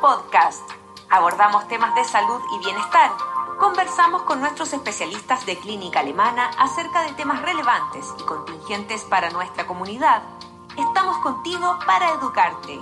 Podcast. Abordamos temas de salud y bienestar. Conversamos con nuestros especialistas de clínica alemana acerca de temas relevantes y contingentes para nuestra comunidad. Estamos contigo para educarte.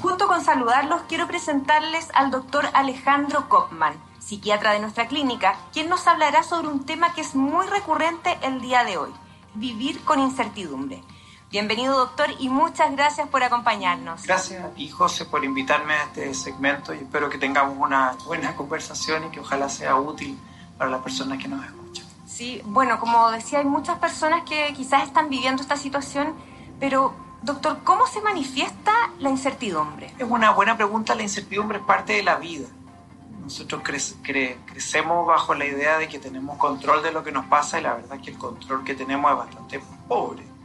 Junto con saludarlos, quiero presentarles al doctor Alejandro Kopman, psiquiatra de nuestra clínica, quien nos hablará sobre un tema que es muy recurrente el día de hoy, vivir con incertidumbre. Bienvenido doctor y muchas gracias por acompañarnos. Gracias a ti José por invitarme a este segmento y espero que tengamos una buena conversación y que ojalá sea útil para las personas que nos escuchan. Sí, bueno, como decía, hay muchas personas que quizás están viviendo esta situación, pero doctor, ¿cómo se manifiesta la incertidumbre? Es una buena pregunta, la incertidumbre es parte de la vida. Nosotros crecemos bajo la idea de que tenemos control de lo que nos pasa y la verdad es que el control que tenemos es bastante pobre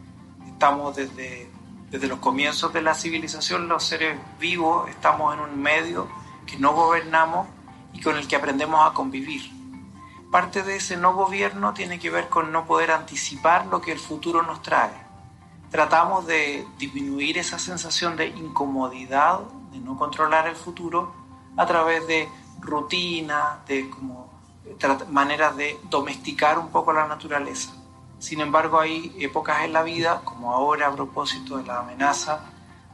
estamos desde, desde los comienzos de la civilización, los seres vivos, estamos en un medio que no gobernamos y con el que aprendemos a convivir. Parte de ese no gobierno tiene que ver con no poder anticipar lo que el futuro nos trae. Tratamos de disminuir esa sensación de incomodidad, de no controlar el futuro, a través de rutinas, de como maneras de domesticar un poco la naturaleza. Sin embargo, hay épocas en la vida, como ahora a propósito de la amenaza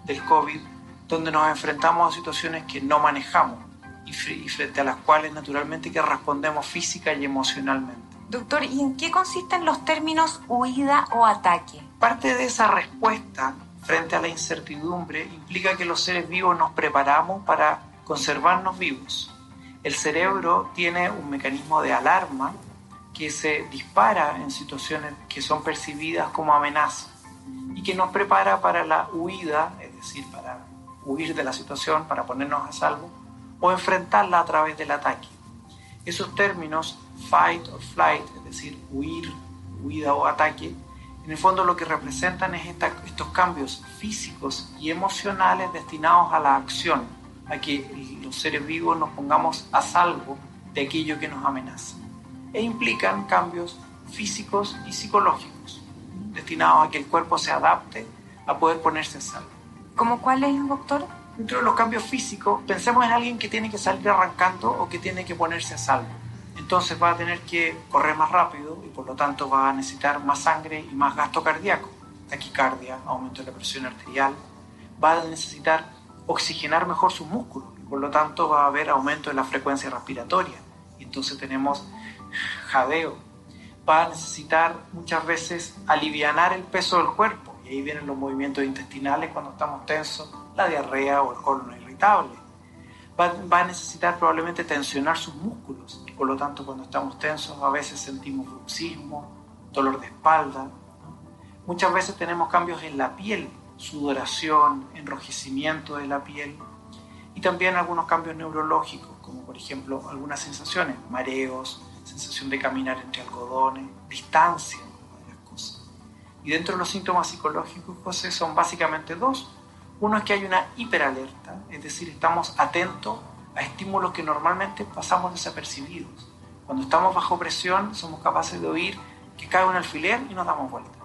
del COVID, donde nos enfrentamos a situaciones que no manejamos y frente a las cuales naturalmente que respondemos física y emocionalmente. Doctor, ¿y en qué consisten los términos huida o ataque? Parte de esa respuesta frente a la incertidumbre implica que los seres vivos nos preparamos para conservarnos vivos. El cerebro tiene un mecanismo de alarma que se dispara en situaciones que son percibidas como amenaza y que nos prepara para la huida, es decir, para huir de la situación, para ponernos a salvo, o enfrentarla a través del ataque. Esos términos, fight or flight, es decir, huir, huida o ataque, en el fondo lo que representan es estos cambios físicos y emocionales destinados a la acción, a que los seres vivos nos pongamos a salvo de aquello que nos amenaza e implican cambios físicos y psicológicos destinados a que el cuerpo se adapte a poder ponerse a salvo. ¿Cómo cuál es, doctor? Dentro de los cambios físicos, pensemos en alguien que tiene que salir arrancando o que tiene que ponerse a salvo. Entonces va a tener que correr más rápido y por lo tanto va a necesitar más sangre y más gasto cardíaco, taquicardia, aumento de la presión arterial. Va a necesitar oxigenar mejor sus músculos y por lo tanto va a haber aumento de la frecuencia respiratoria. Y entonces tenemos jadeo, va a necesitar muchas veces alivianar el peso del cuerpo. Y ahí vienen los movimientos intestinales cuando estamos tensos, la diarrea o el colon irritable. Va, va, a necesitar probablemente tensionar sus músculos. Y por lo tanto, cuando estamos tensos, a veces sentimos bruxismo, dolor de espalda. Muchas veces tenemos cambios en la piel, sudoración, enrojecimiento de la piel. Y también algunos cambios neurológicos, como por ejemplo algunas sensaciones, mareos, sensación de caminar entre algodones, distancia de las cosas. Y dentro de los síntomas psicológicos, José, son básicamente dos. Uno es que hay una hiperalerta, es decir, estamos atentos a estímulos que normalmente pasamos desapercibidos. Cuando estamos bajo presión, somos capaces de oír que cae un alfiler y nos damos vuelta.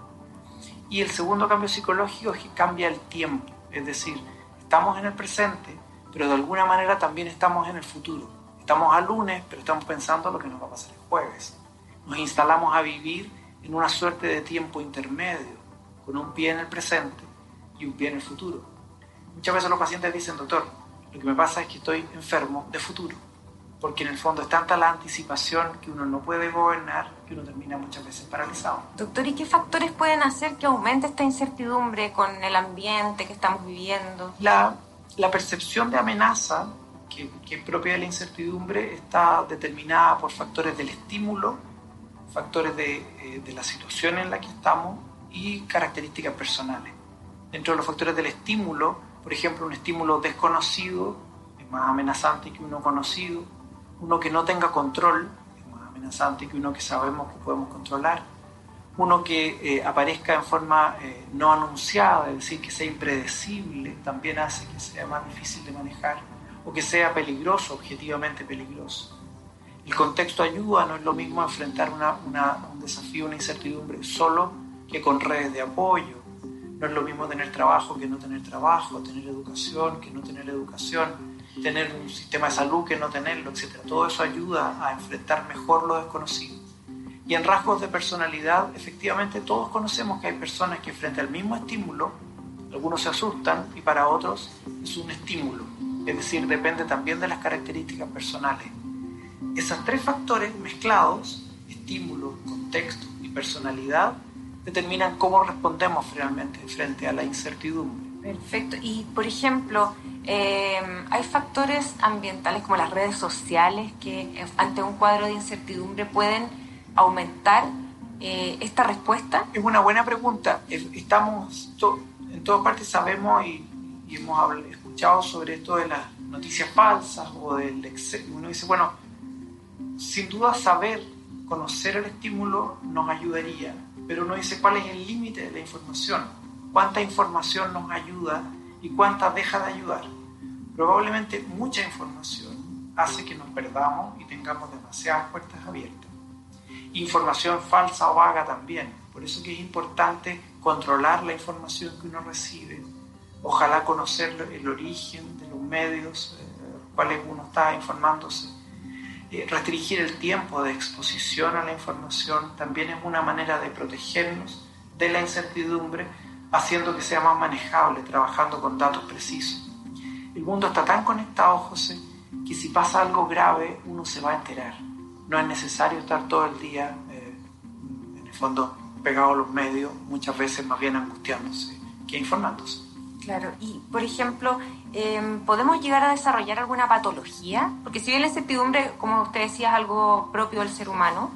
Y el segundo cambio psicológico es que cambia el tiempo, es decir, estamos en el presente, pero de alguna manera también estamos en el futuro Estamos a lunes, pero estamos pensando lo que nos va a pasar el jueves. Nos instalamos a vivir en una suerte de tiempo intermedio, con un pie en el presente y un pie en el futuro. Muchas veces los pacientes dicen, doctor, lo que me pasa es que estoy enfermo de futuro, porque en el fondo es tanta la anticipación que uno no puede gobernar que uno termina muchas veces paralizado. Doctor, ¿y qué factores pueden hacer que aumente esta incertidumbre con el ambiente que estamos viviendo? La, la percepción de amenaza que, es propia de la incertidumbre está determinada por factores del estímulo, factores de, eh, de la situación en la que estamos y características personales. Dentro de los factores del estímulo, por ejemplo, un estímulo desconocido es más amenazante que uno conocido, uno que no tenga control es más amenazante que uno que sabemos que podemos controlar, uno que eh, aparezca en forma eh, no anunciada, es decir, que sea impredecible, también hace que sea más difícil de manejar o que sea peligroso, objetivamente peligroso. El contexto ayuda, no es lo mismo enfrentar un desafío, una incertidumbre solo que con redes de apoyo. No es lo mismo tener trabajo que no tener trabajo, tener educación que no tener educación, tener un sistema de salud que no tenerlo, etc. Todo eso ayuda a enfrentar mejor lo desconocido. Y en rasgos de personalidad, efectivamente todos conocemos que hay personas que frente al mismo estímulo, algunos se asustan y para otros es un estímulo. Es decir, depende también de las características personales. Esos tres factores mezclados, estímulo, contexto y personalidad, determinan cómo respondemos realmente frente a la incertidumbre. Perfecto. Y, por ejemplo, em, hay factores ambientales como las redes sociales que eh, ante un cuadro de incertidumbre pueden aumentar eh, esta respuesta. Es una buena pregunta. Estamos, en todas partes sabemos y, hemos escuchado sobre esto de las noticias falsas o del exceso. Uno dice, bueno, sin duda saber, conocer el estímulo nos ayudaría pero no dice cuál es el límite de la información, cuánta información nos ayuda y cuánta deja de ayudar. Probablemente mucha información hace que nos perdamos y tengamos demasiadas puertas abiertas. Información falsa o vaga también, por eso que es importante controlar la información que uno recibe, ojalá conocer el origen de los medios, eh, cuáles uno está informándose eh, restringir el tiempo de exposición a la información también es una manera de protegernos de la incertidumbre, haciendo que sea más manejable, trabajando con datos precisos. El mundo está tan conectado, José, que si pasa algo grave uno se va a enterar. No es necesario estar todo el día, eh, en el fondo, pegado a los medios, muchas veces más bien angustiándose que informándose. Claro, y por ejemplo, em, ¿podemos llegar a desarrollar alguna patología? Porque si bien la incertidumbre, como usted decía, es algo propio del ser humano,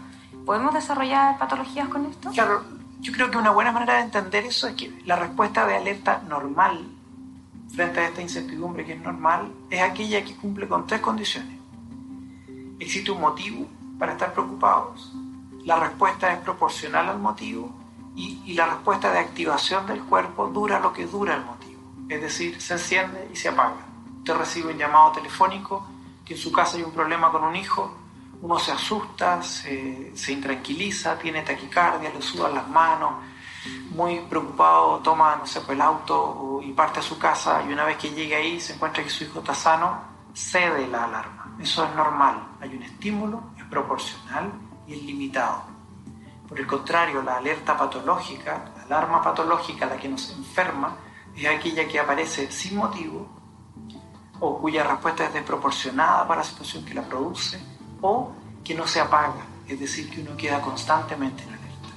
¿podemos desarrollar patologías con esto? Claro, yo creo que una buena manera de entender eso es que la respuesta de alerta normal frente a esta incertidumbre que es normal es aquella que cumple con tres condiciones. Existe un motivo para estar preocupados, la respuesta es proporcional al motivo y, y la respuesta de activación del cuerpo dura lo que dura el motivo es decir, se enciende y se apaga. Usted recibe un llamado telefónico que en su casa hay un problema con un hijo, uno se asusta, se, intranquiliza, tiene taquicardia, le sudan las manos, muy preocupado toma, no sé, pues, el auto y parte a su casa y una vez que llega ahí se encuentra que su hijo está sano, cede la alarma. Eso es normal. Hay un estímulo, es proporcional y es limitado. Por el contrario, la alerta patológica, la alarma patológica, la que nos enferma, es aquella que aparece sin motivo o cuya respuesta es desproporcionada para la situación que la produce o que no se apaga, es decir, que uno queda constantemente en alerta.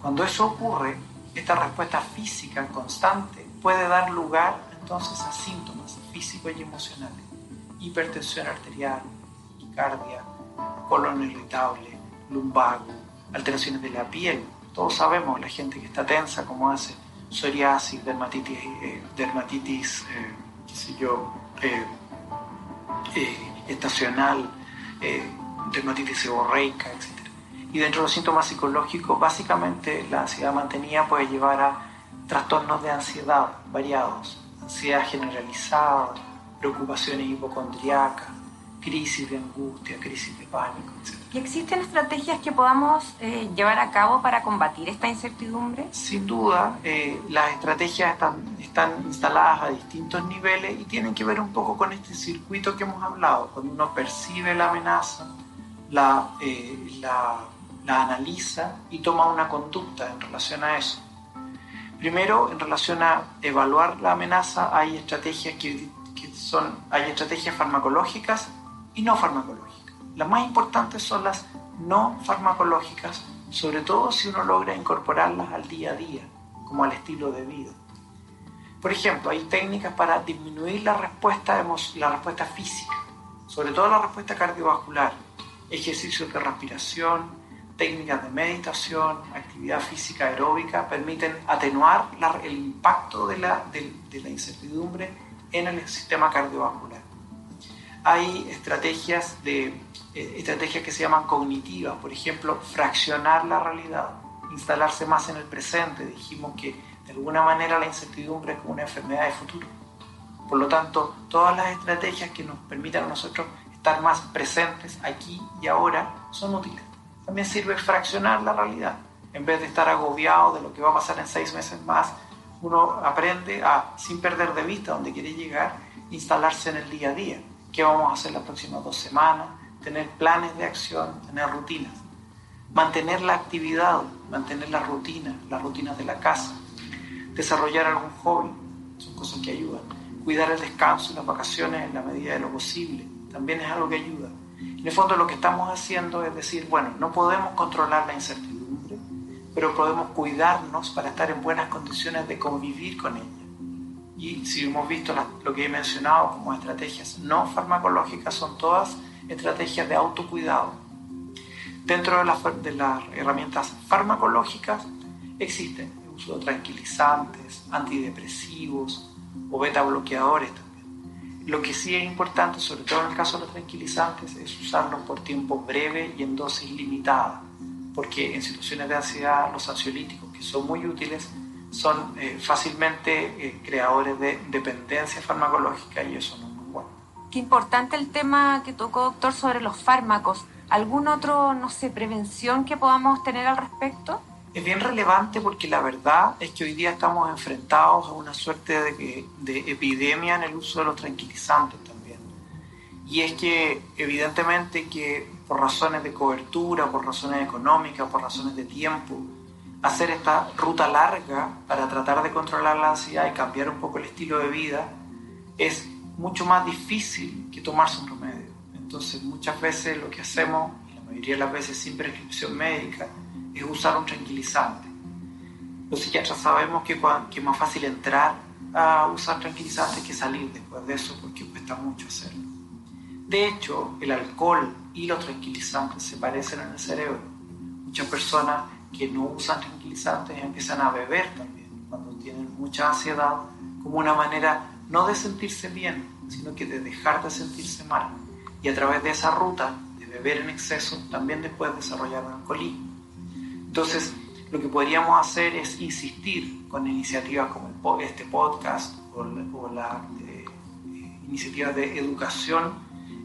Cuando eso ocurre, esta respuesta física constante puede dar lugar entonces a síntomas físicos y emocionales, hipertensión arterial, taquicardia, colon irritable, lumbago, alteraciones de la piel. Todos sabemos la gente que está tensa, como hace psoriasis, dermatitis, eh, dermatitis eh, qué sé yo, eh, estacional, dermatitis seborreica, etc. Y dentro de los síntomas psicológicos, básicamente la ansiedad mantenida puede llevar a trastornos de ansiedad variados, ansiedad generalizada, preocupaciones hipocondriacas, crisis de angustia, crisis de pánico, etc. ¿Y existen estrategias que podamos eh, llevar a cabo para combatir esta incertidumbre? Sin duda, eh, las estrategias están, instaladas a distintos niveles y tienen que ver un poco con este circuito que hemos hablado. Cuando uno percibe la amenaza, la, eh, analiza y toma una conducta en relación a eso. Primero, en relación a evaluar la amenaza, hay estrategias que son, hay estrategias farmacológicas y no farmacológicas. Las más importantes son las no farmacológicas, sobre todo si uno logra incorporarlas al día a día, como al estilo de vida. Por ejemplo, hay técnicas para disminuir la respuesta, física, sobre todo la respuesta cardiovascular, ejercicios de respiración, técnicas de meditación, actividad física aeróbica, permiten atenuar el impacto de la, de la incertidumbre en el sistema cardiovascular hay estrategias, de, eh, estrategias que se llaman cognitivas, por ejemplo, fraccionar la realidad, instalarse más en el presente. Dijimos que de alguna manera la incertidumbre es como una enfermedad de futuro. Por lo tanto, todas las estrategias que nos permitan a nosotros estar más presentes aquí y ahora son útiles. También sirve fraccionar la realidad. En vez de estar agobiado de lo que va a pasar en seis meses más, uno aprende a, sin perder de vista dónde quiere llegar, instalarse en el día a día. ¿Qué vamos a hacer las próximas dos semanas? Tener planes de acción, tener rutinas. Mantener la actividad, mantener la rutina, las rutinas de la casa. Desarrollar algún hobby, son cosas que ayudan. Cuidar el descanso y las vacaciones en la medida de lo posible, también es algo que ayuda. En el fondo lo que estamos haciendo es decir, bueno, no podemos controlar la incertidumbre, pero podemos cuidarnos para estar en buenas condiciones de convivir con ella. Y si hemos visto lo que he mencionado como estrategias no farmacológicas, son todas estrategias de autocuidado. Dentro de de las herramientas farmacológicas existen el uso de tranquilizantes, antidepresivos o beta bloqueadores también. Lo que sí es importante, sobre todo en el caso de los tranquilizantes, es usarlos por tiempo breve y en dosis limitada, porque en situaciones de ansiedad los ansiolíticos, que son muy útiles, son eh, fácilmente eh, creadores de dependencia farmacológica y eso no es muy bueno. Qué importante el tema que tocó, doctor, sobre los fármacos. ¿Algún otro, no sé, prevención que podamos tener al respecto? Es bien relevante porque la verdad es que hoy día estamos enfrentados a una suerte de, de epidemia en el uso de los tranquilizantes también. Y es que evidentemente que por razones de cobertura, por razones económicas, por razones de tiempo, hacer esta ruta larga para tratar de controlar la ansiedad y cambiar un poco el estilo de vida es mucho más difícil que tomarse un remedio. Entonces muchas veces lo que hacemos, la mayoría de las veces sin prescripción médica, es usar un tranquilizante. Los psiquiatras sabemos que, que es más fácil entrar a usar tranquilizantes que salir después de eso porque cuesta mucho hacerlo. De hecho, el alcohol y los tranquilizantes se parecen en el cerebro. Muchas personas que no usan tranquilizantes empiezan a beber también cuando tienen mucha ansiedad, como una manera no de sentirse bien, sino que de dejar de sentirse mal. Y a través de esa ruta de beber en exceso, también después desarrollar un alcoholismo. Entonces, lo que podríamos hacer es insistir con iniciativas como este podcast o, la eh, iniciativa de educación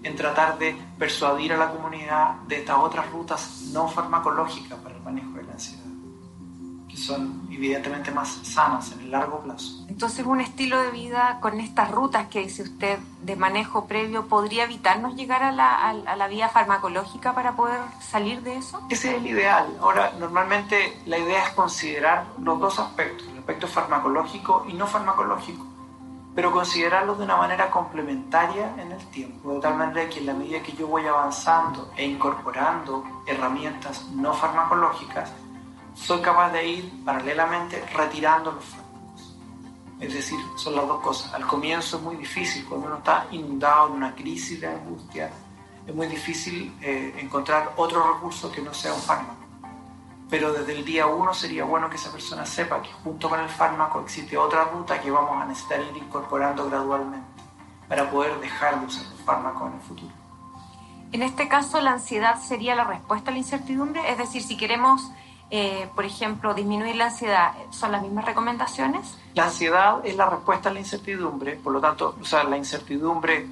en tratar de persuadir a la comunidad de estas otras rutas no farmacológicas para el manejo que son evidentemente más sanas en el largo plazo. Entonces, un estilo de vida con estas rutas que dice usted de manejo previo podría evitarnos llegar a la, a la vía farmacológica para poder salir de eso? Ese es el ideal. Ahora, normalmente la idea es considerar los dos aspectos, el aspecto farmacológico y no farmacológico pero considerarlo de una manera complementaria en el tiempo, de tal manera que en la medida que yo voy avanzando e incorporando herramientas no farmacológicas, soy capaz de ir paralelamente retirando los fármacos. Es decir, son las dos cosas. Al comienzo es muy difícil, cuando uno está inundado en una crisis de angustia, es muy difícil eh, encontrar otro recurso que no sea un fármaco pero desde el día uno sería bueno que esa persona sepa que junto con el fármaco existe otra ruta que vamos a necesitar ir incorporando gradualmente para poder dejar de usar el fármaco en el futuro. En este caso, la ansiedad sería la respuesta a la incertidumbre, es decir, si queremos, eh, por ejemplo, disminuir la ansiedad, ¿son las mismas recomendaciones? La ansiedad es la respuesta a la incertidumbre, por lo tanto, o sea, la incertidumbre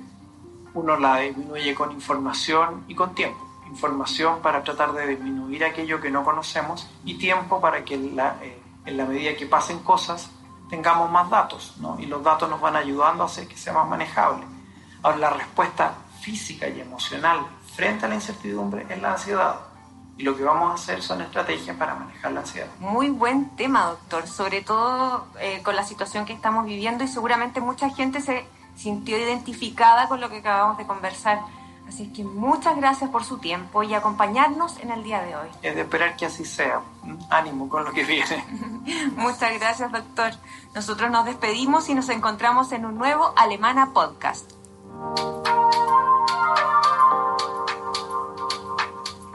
uno la disminuye con información y con tiempo información para tratar de disminuir aquello que no conocemos y tiempo para que la, eh, en la medida que pasen cosas tengamos más datos, ¿no? Y los datos nos van ayudando a hacer que sea más manejable. Ahora, la respuesta física y emocional frente a la incertidumbre es la ansiedad. Y lo que vamos a hacer son estrategias para manejar la ansiedad. Muy buen tema, doctor, sobre todo eh, con la situación que estamos viviendo y seguramente mucha gente se sintió identificada con lo que acabamos de conversar. Así que muchas gracias por su tiempo y acompañarnos en el día de hoy. Es de esperar que así sea. Ánimo con lo que viene. muchas gracias, doctor. Nosotros nos despedimos y nos encontramos en un nuevo Alemana Podcast.